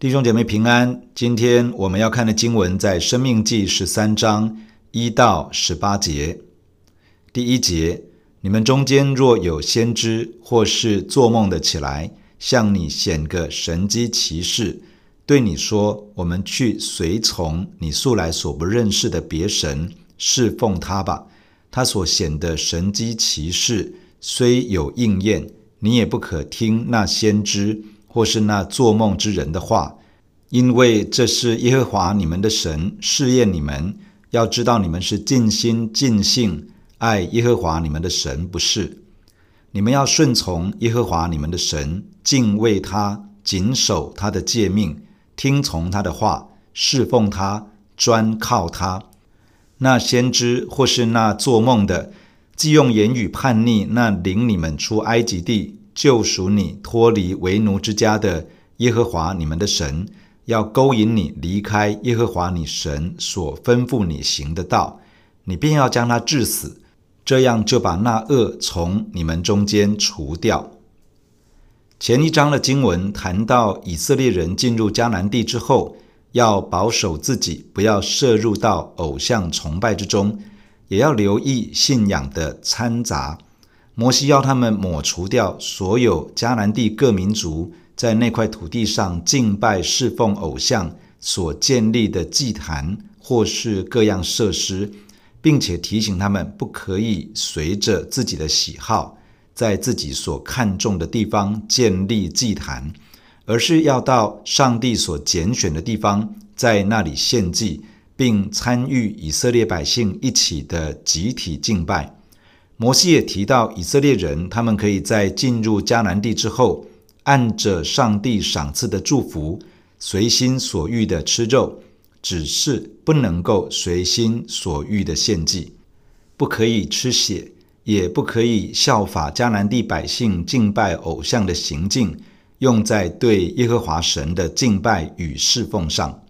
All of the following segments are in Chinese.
弟兄姐妹平安，今天我们要看的经文在《生命记》十三章一到十八节。第一节：你们中间若有先知或是做梦的起来，向你显个神迹奇事，对你说：“我们去随从你素来所不认识的别神，侍奉他吧。”他所显的神迹奇事虽有应验，你也不可听那先知。或是那做梦之人的话，因为这是耶和华你们的神试验你们，要知道你们是尽心尽性爱耶和华你们的神，不是？你们要顺从耶和华你们的神，敬畏他，谨守他的诫命，听从他的话，侍奉他，专靠他。那先知或是那做梦的，既用言语叛逆那领你们出埃及地，救赎你脱离为奴之家的耶和华你们的神，要勾引你离开耶和华你神所吩咐你行的道，你便要将他治死，这样就把那恶从你们中间除掉。前一章的经文谈到以色列人进入迦南地之后，要保守自己，不要涉入到偶像崇拜之中，也要留意信仰的掺杂。摩西要他们抹除掉所有迦南地各民族在那块土地上敬拜侍奉偶像所建立的祭坛或是各样设施，并且提醒他们不可以随着自己的喜好，在自己所看重的地方建立祭坛，而是要到上帝所拣选的地方，在那里献祭，并参与以色列百姓一起的集体敬拜。摩西也提到，以色列人他们可以在进入迦南地之后，按着上帝赏赐的祝福，随心所欲的吃肉，只是不能够随心所欲的献祭，不可以吃血，也不可以效法迦南地百姓敬拜偶像的行径，用在对耶和华神的敬拜与侍奉上。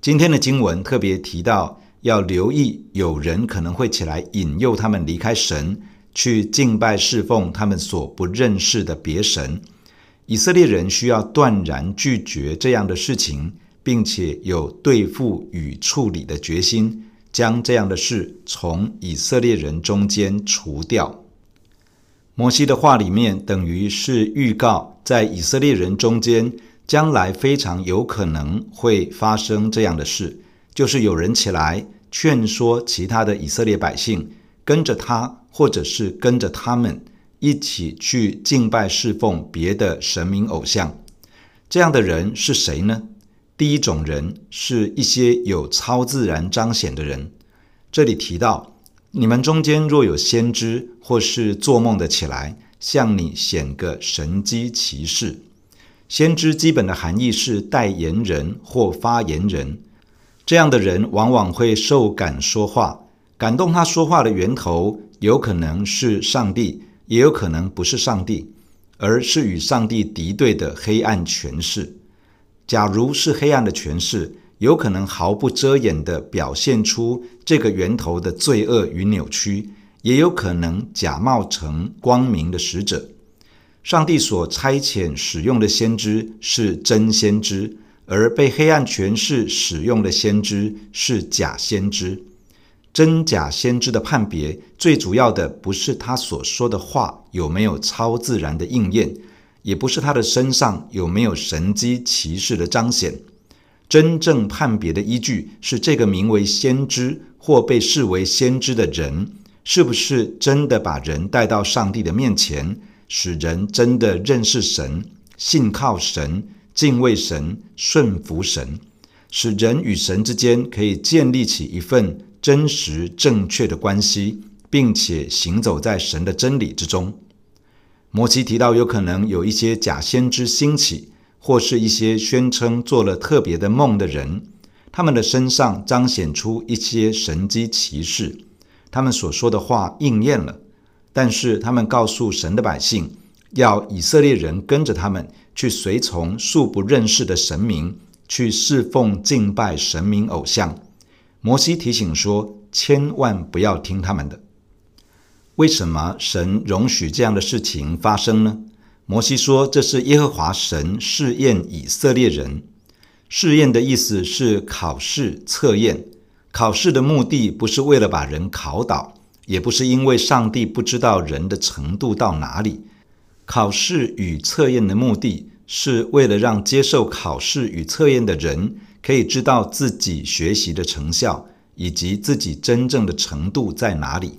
今天的经文特别提到。要留意，有人可能会起来引诱他们离开神，去敬拜侍奉他们所不认识的别神。以色列人需要断然拒绝这样的事情，并且有对付与处理的决心，将这样的事从以色列人中间除掉。摩西的话里面，等于是预告，在以色列人中间，将来非常有可能会发生这样的事。就是有人起来劝说其他的以色列百姓跟着他，或者是跟着他们一起去敬拜侍奉别的神明偶像。这样的人是谁呢？第一种人是一些有超自然彰显的人。这里提到，你们中间若有先知或是做梦的起来，向你显个神迹奇事。先知基本的含义是代言人或发言人。这样的人往往会受感说话，感动他说话的源头有可能是上帝，也有可能不是上帝，而是与上帝敌对的黑暗权势。假如是黑暗的权势，有可能毫不遮掩地表现出这个源头的罪恶与扭曲，也有可能假冒成光明的使者。上帝所差遣使用的先知是真先知。而被黑暗权势使用的先知是假先知，真假先知的判别，最主要的不是他所说的话有没有超自然的应验，也不是他的身上有没有神迹奇事的彰显。真正判别的依据是这个名为先知或被视为先知的人，是不是真的把人带到上帝的面前，使人真的认识神、信靠神。敬畏神、顺服神，使人与神之间可以建立起一份真实正确的关系，并且行走在神的真理之中。摩西提到，有可能有一些假先知兴起，或是一些宣称做了特别的梦的人，他们的身上彰显出一些神迹奇事，他们所说的话应验了，但是他们告诉神的百姓，要以色列人跟着他们。去随从素不认识的神明，去侍奉敬拜神明偶像。摩西提醒说：千万不要听他们的。为什么神容许这样的事情发生呢？摩西说：这是耶和华神试验以色列人。试验的意思是考试、测验。考试的目的不是为了把人考倒，也不是因为上帝不知道人的程度到哪里。考试与测验的目的是为了让接受考试与测验的人可以知道自己学习的成效，以及自己真正的程度在哪里。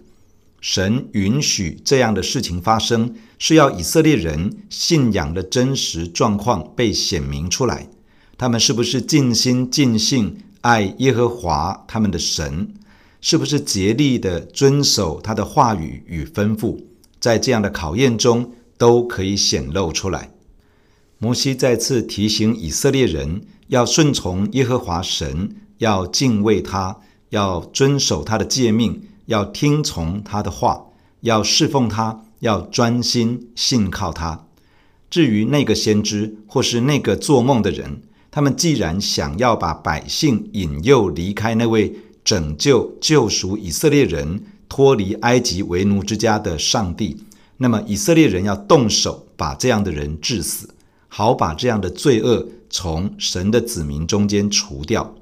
神允许这样的事情发生，是要以色列人信仰的真实状况被显明出来。他们是不是尽心尽性爱耶和华他们的神？是不是竭力地遵守他的话语与吩咐？在这样的考验中，都可以显露出来。摩西再次提醒以色列人要顺从耶和华神，要敬畏他，要遵守他的诫命，要听从他的话，要侍奉他，要专心信靠他。至于那个先知或是那个做梦的人，他们既然想要把百姓引诱离开那位拯救救赎以色列人脱离埃及为奴之家的上帝，那么以色列人要动手把这样的人治死，好把这样的罪恶从神的子民中间除掉。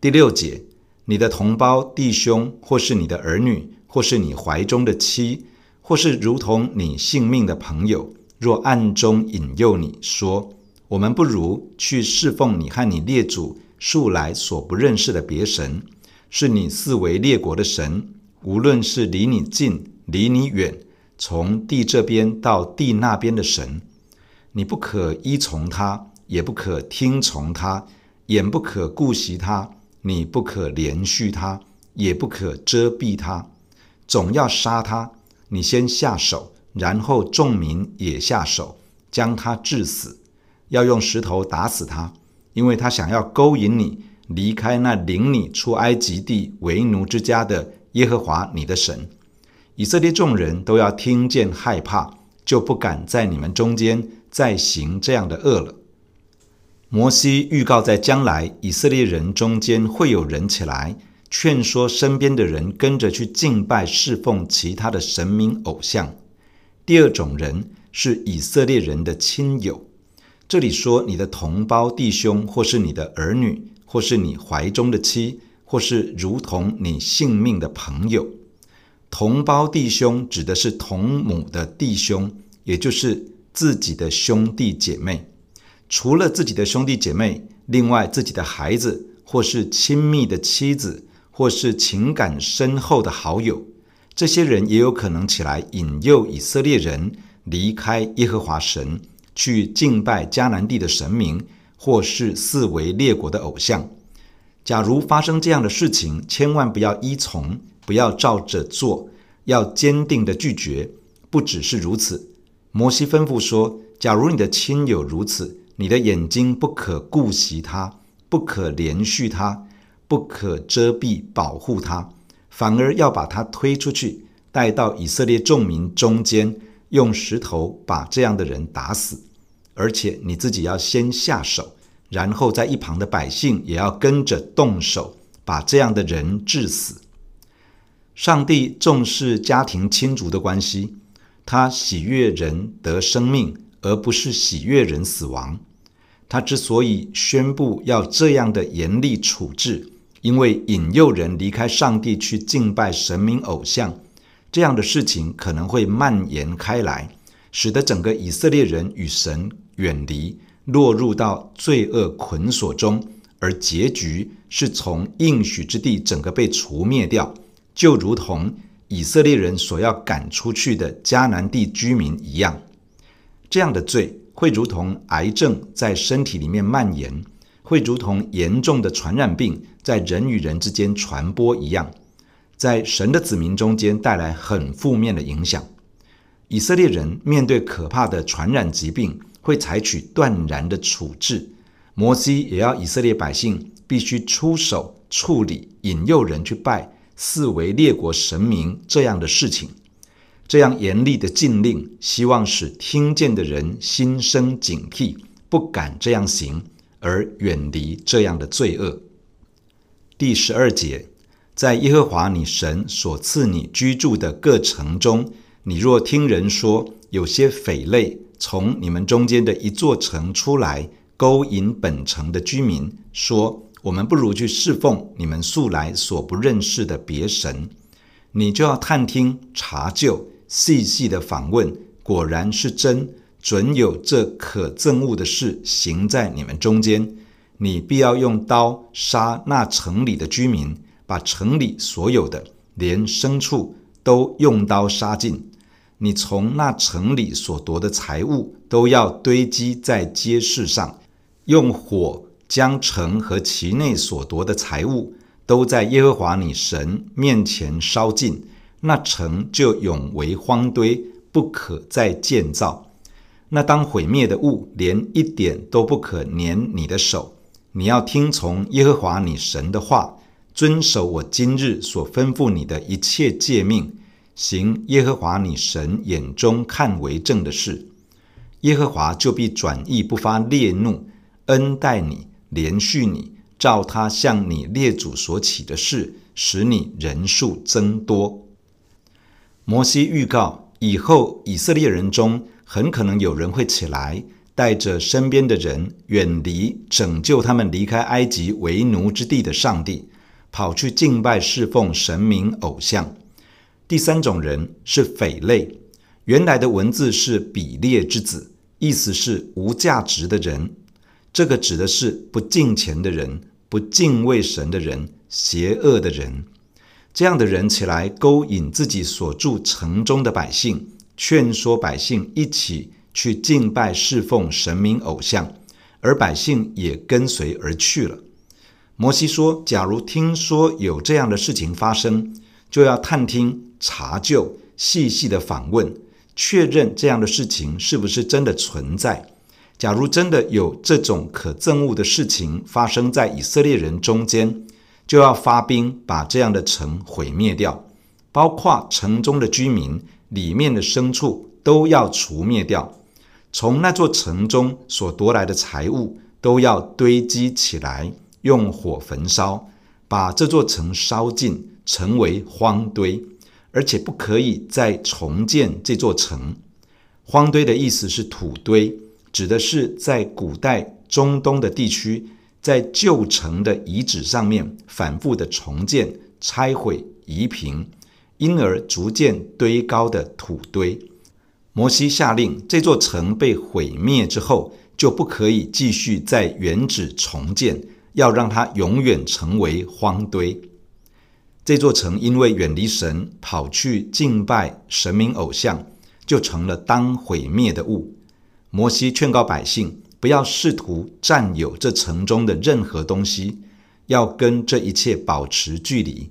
第六节，你的同胞弟兄，或是你的儿女，或是你怀中的妻，或是如同你性命的朋友，若暗中引诱你说，我们不如去侍奉你和你列祖素来所不认识的别神，是你四围列国的神，无论是离你近离你远，从地这边到地那边的神，你不可依从他，也不可听从他，眼不可顾惜他，你不可怜恤他，也不可遮蔽他，总要杀他。你先下手，然后众民也下手，将他致死。要用石头打死他，因为他想要勾引你离开那领你出埃及地为奴之家的耶和华你的神。以色列众人都要听见害怕，就不敢在你们中间再行这样的恶了。摩西预告在将来以色列人中间会有人起来劝说身边的人跟着去敬拜侍奉其他的神明偶像。第二种人是以色列人的亲友。这里说你的同胞弟兄，或是你的儿女，或是你怀中的妻，或是如同你性命的朋友。同胞弟兄指的是同母的弟兄，也就是自己的兄弟姐妹。除了自己的兄弟姐妹，另外自己的孩子，或是亲密的妻子，或是情感深厚的好友，这些人也有可能起来引诱以色列人离开耶和华神。去敬拜迦南地的神明，或是四围列国的偶像。假如发生这样的事情，千万不要依从，不要照着做，要坚定的拒绝。不只是如此，摩西吩咐说：假如你的亲友如此，你的眼睛不可顾惜他，不可怜恤他，不可遮蔽保护他，反而要把他推出去，带到以色列众民中间，用石头把这样的人打死。而且你自己要先下手，然后在一旁的百姓也要跟着动手，把这样的人治死。上帝重视家庭亲族的关系，他喜悦人得生命，而不是喜悦人死亡。他之所以宣布要这样的严厉处置，因为引诱人离开上帝去敬拜神明偶像，这样的事情可能会蔓延开来，使得整个以色列人与神远离，落入到罪恶捆锁中，而结局是从应许之地整个被除灭掉，就如同以色列人所要赶出去的迦南地居民一样。这样的罪会如同癌症在身体里面蔓延，会如同严重的传染病在人与人之间传播一样，在神的子民中间带来很负面的影响。以色列人面对可怕的传染疾病，会采取断然的处置，摩西也要以色列百姓必须出手处理引诱人去拜四为列国神明这样的事情。这样严厉的禁令，希望使听见的人心生警惕，不敢这样行，而远离这样的罪恶。第十二节，在耶和华你神所赐你居住的各城中，你若听人说有些匪类。从你们中间的一座城出来勾引本城的居民，说：“我们不如去侍奉你们素来所不认识的别神。”你就要探听、查究、细细的访问，果然是真，准有这可憎恶的事行在你们中间。你必要用刀杀那城里的居民，把城里所有的，连牲畜都用刀杀尽。你从那城里所夺的财物，都要堆积在街市上，用火将城和其内所夺的财物，都在耶和华你神面前烧尽，那城就永为荒堆，不可再建造。那当毁灭的物，连一点都不可粘你的手。你要听从耶和华你神的话，遵守我今日所吩咐你的一切诫命，行耶和华你神眼中看为正的事。耶和华就必转意不发烈怒，恩待你，连续你，照他向你列祖所起的事，使你人数增多。摩西预告，以后以色列人中很可能有人会起来。带着身边的人远离拯救他们离开埃及为奴之地的上帝，跑去敬拜侍奉神明偶像。第三种人是匪类，原来的文字是比列之子，意思是无价值的人。这个指的是不敬虔的人、不敬畏神的人、邪恶的人。这样的人起来勾引自己所住城中的百姓，劝说百姓一起。去敬拜侍奉神明偶像，而百姓也跟随而去了。摩西说：“假如听说有这样的事情发生，就要探听、查究、细细的访问，确认这样的事情是不是真的存在。假如真的有这种可憎恶的事情发生在以色列人中间，就要发兵把这样的城毁灭掉，包括城中的居民、里面的牲畜都要除灭掉。”从那座城中所夺来的财物都要堆积起来，用火焚烧，把这座城烧尽，成为荒堆，而且不可以再重建这座城。荒堆的意思是土堆，指的是在古代中东的地区，在旧城的遗址上面反复的重建、拆毁、移平，因而逐渐堆高的土堆。摩西下令，这座城被毁灭之后，就不可以继续在原址重建，要让它永远成为荒堆。这座城因为远离神，跑去敬拜神明偶像，就成了当毁灭的物。摩西劝告百姓，不要试图占有这城中的任何东西，要跟这一切保持距离。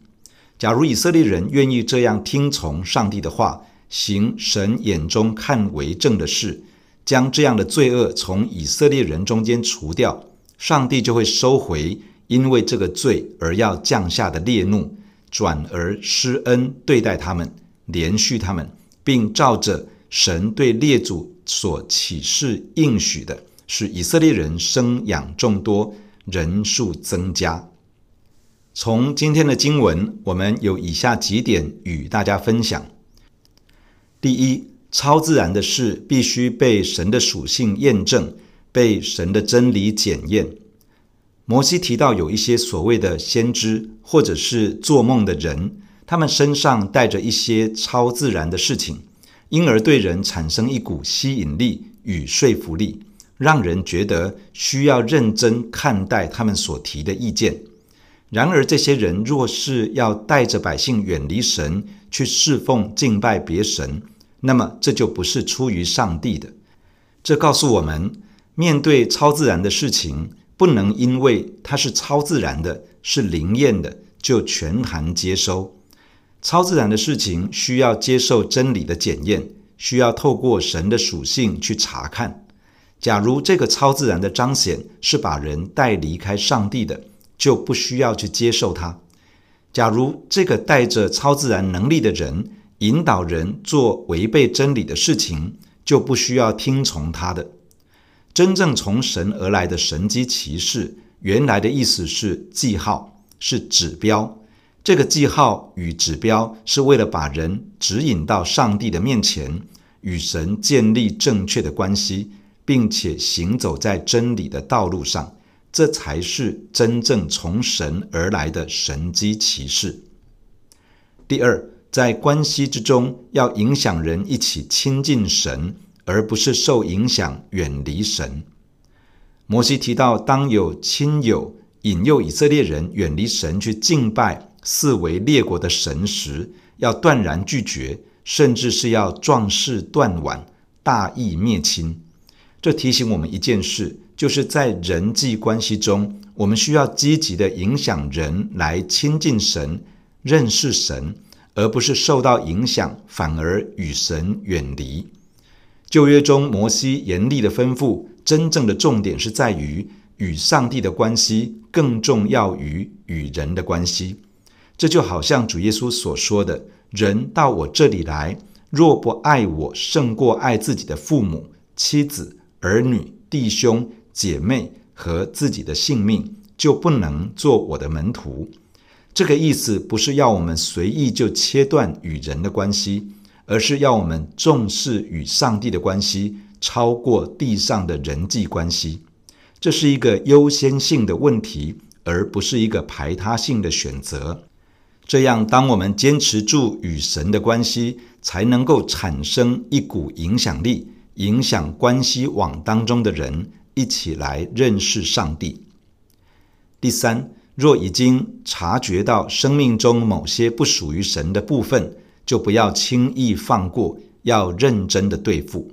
假如以色列人愿意这样听从上帝的话，行神眼中看为正的事，将这样的罪恶从以色列人中间除掉，上帝就会收回因为这个罪而要降下的烈怒，转而施恩对待他们，怜恤他们，并照着神对列祖所启示应许的，使以色列人生养众多，人数增加。从今天的经文，我们有以下几点与大家分享。第一，超自然的事必须被神的属性验证，被神的真理检验。摩西提到有一些所谓的先知，或者是做梦的人，他们身上带着一些超自然的事情，因而对人产生一股吸引力与说服力，让人觉得需要认真看待他们所提的意见。然而，这些人若是要带着百姓远离神，去侍奉敬拜别神，那么这就不是出于上帝的。这告诉我们，面对超自然的事情，不能因为它是超自然的、是灵验的，就全盘接收。超自然的事情需要接受真理的检验，需要透过神的属性去查看。假如这个超自然的彰显是把人带离开上帝的，就不需要去接受它。假如这个带着超自然能力的人引导人做违背真理的事情，就不需要听从他的。真正从神而来的神迹奇事，原来的意思是记号，是指标。这个记号与指标是为了把人指引到上帝的面前，与神建立正确的关系，并且行走在真理的道路上，这才是真正从神而来的神迹奇事。第二，在关系之中，要影响人一起亲近神，而不是受影响远离神。摩西提到，当有亲友引诱以色列人远离神去敬拜四围列国的神时，要断然拒绝，甚至是要壮士断腕、大义灭亲。这提醒我们一件事，就是在人际关系中，我们需要积极的影响人来亲近神、认识神。而不是受到影响，反而与神远离。旧约中，摩西严厉的吩咐，真正的重点是在于与上帝的关系更重要于与人的关系。这就好像主耶稣所说的：“人到我这里来，若不爱我胜过爱自己的父母、妻子、儿女、弟兄、姐妹和自己的性命，就不能做我的门徒。”这个意思不是要我们随意就切断与人的关系，而是要我们重视与上帝的关系，超过地上的人际关系。这是一个优先性的问题，而不是一个排他性的选择。这样，当我们坚持住与神的关系，才能够产生一股影响力，影响关系网当中的人一起来认识上帝。第三。若已经察觉到生命中某些不属于神的部分，就不要轻易放过，要认真的对付。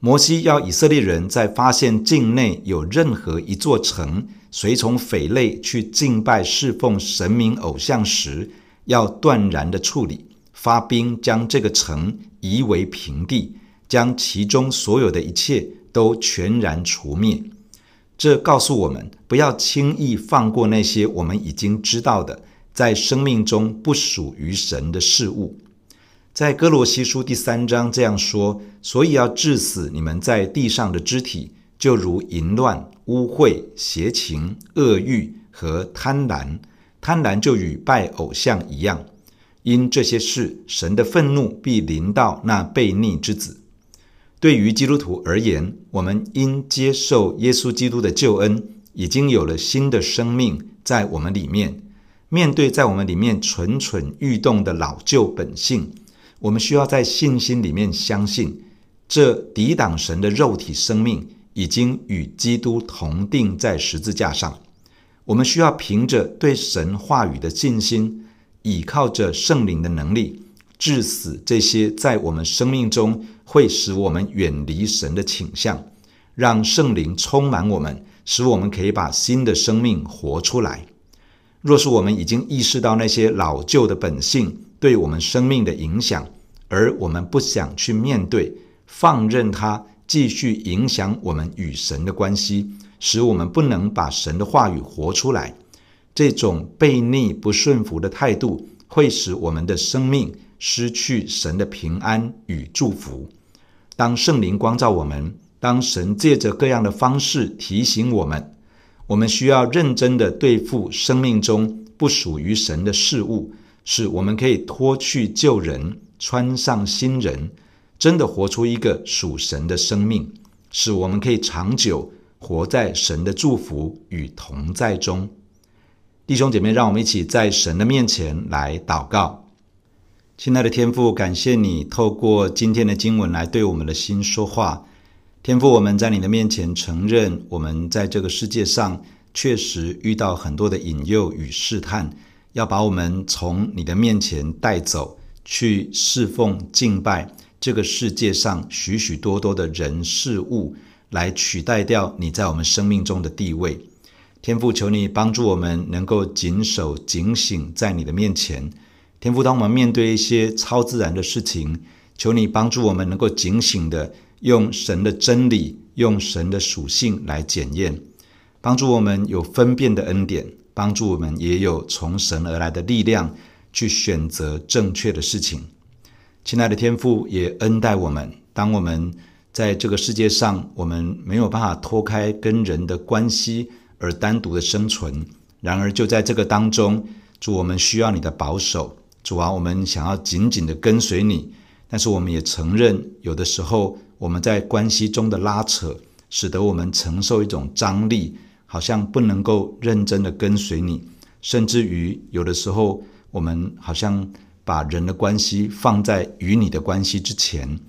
摩西要以色列人在发现境内有任何一座城随从匪类去敬拜侍奉神明偶像时，要断然的处理，发兵将这个城夷为平地，将其中所有的一切都全然除灭。这告诉我们，不要轻易放过那些我们已经知道的，在生命中不属于神的事物。在哥罗西书第三章这样说：“所以要治死你们在地上的肢体，就如淫乱、污秽、邪情、恶欲和贪婪。贪婪就与拜偶像一样。因这些事，神的愤怒必临到那悖逆之子。”对于基督徒而言，我们因接受耶稣基督的救恩，已经有了新的生命在我们里面。面对在我们里面蠢蠢欲动的老旧本性，我们需要在信心里面相信，这抵挡神的肉体生命已经与基督同钉在十字架上。我们需要凭着对神话语的信心，倚靠着圣灵的能力，致死这些在我们生命中。会使我们远离神的倾向，让圣灵充满我们，使我们可以把新的生命活出来。若是我们已经意识到那些老旧的本性对我们生命的影响，而我们不想去面对，放任它继续影响我们与神的关系，使我们不能把神的话语活出来，这种悖逆不顺服的态度，会使我们的生命失去神的平安与祝福。当圣灵光照我们，当神借着各样的方式提醒我们，我们需要认真的对付生命中不属于神的事物，使我们可以脱去旧人，穿上新人，真的活出一个属神的生命，使我们可以长久活在神的祝福与同在中。弟兄姐妹，让我们一起在神的面前来祷告。亲爱的天父，感谢你透过今天的经文来对我们的心说话。天父，我们在你的面前承认，我们在这个世界上确实遇到很多的引诱与试探，要把我们从你的面前带走，去侍奉敬拜这个世界上许许多多的人事物，来取代掉你在我们生命中的地位。天父，求你帮助我们能够谨守警醒在你的面前。天父，当我们面对一些超自然的事情，求你帮助我们能够警醒地用神的真理、用神的属性来检验，帮助我们有分辨的恩典，帮助我们也有从神而来的力量去选择正确的事情。亲爱的天父，也恩待我们，当我们在这个世界上，我们没有办法脱开跟人的关系而单独的生存。然而，就在这个当中，主，我们需要你的保守。主啊，我们想要紧紧的跟随你，但是我们也承认，有的时候我们在关系中的拉扯，使得我们承受一种张力，好像不能够认真的跟随你，甚至于有的时候，我们好像把人的关系放在与你的关系之前。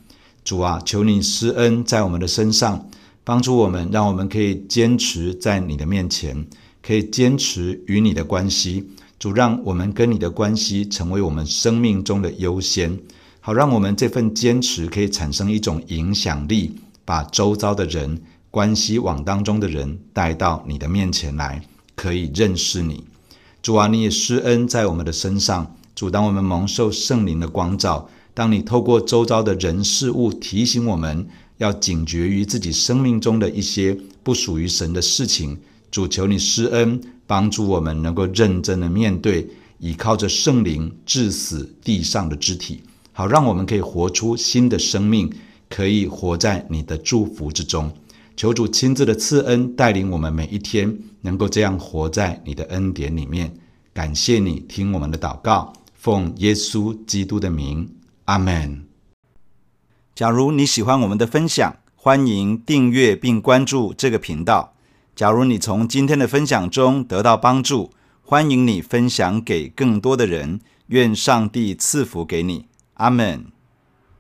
主啊，求你施恩在我们的身上，帮助我们，让我们可以坚持在你的面前，可以坚持与你的关系。主，让我们跟你的关系成为我们生命中的优先，好让我们这份坚持可以产生一种影响力，把周遭的人、关系网当中的人带到你的面前来，可以认识你。主啊，你也施恩在我们的身上。主，当我们蒙受圣灵的光照，当你透过周遭的人事物提醒我们要警觉于自己生命中的一些不属于神的事情，主求你施恩。帮助我们能够认真的面对，倚靠着圣灵致死地上的肢体，好让我们可以活出新的生命，可以活在你的祝福之中。求主亲自的赐恩，带领我们每一天能够这样活在你的恩典里面。感谢你听我们的祷告，奉耶稣基督的名，阿门。假如你喜欢我们的分享，欢迎订阅并关注这个频道。假如你从今天的分享中得到帮助，欢迎你分享给更多的人。愿上帝赐福给你，阿门。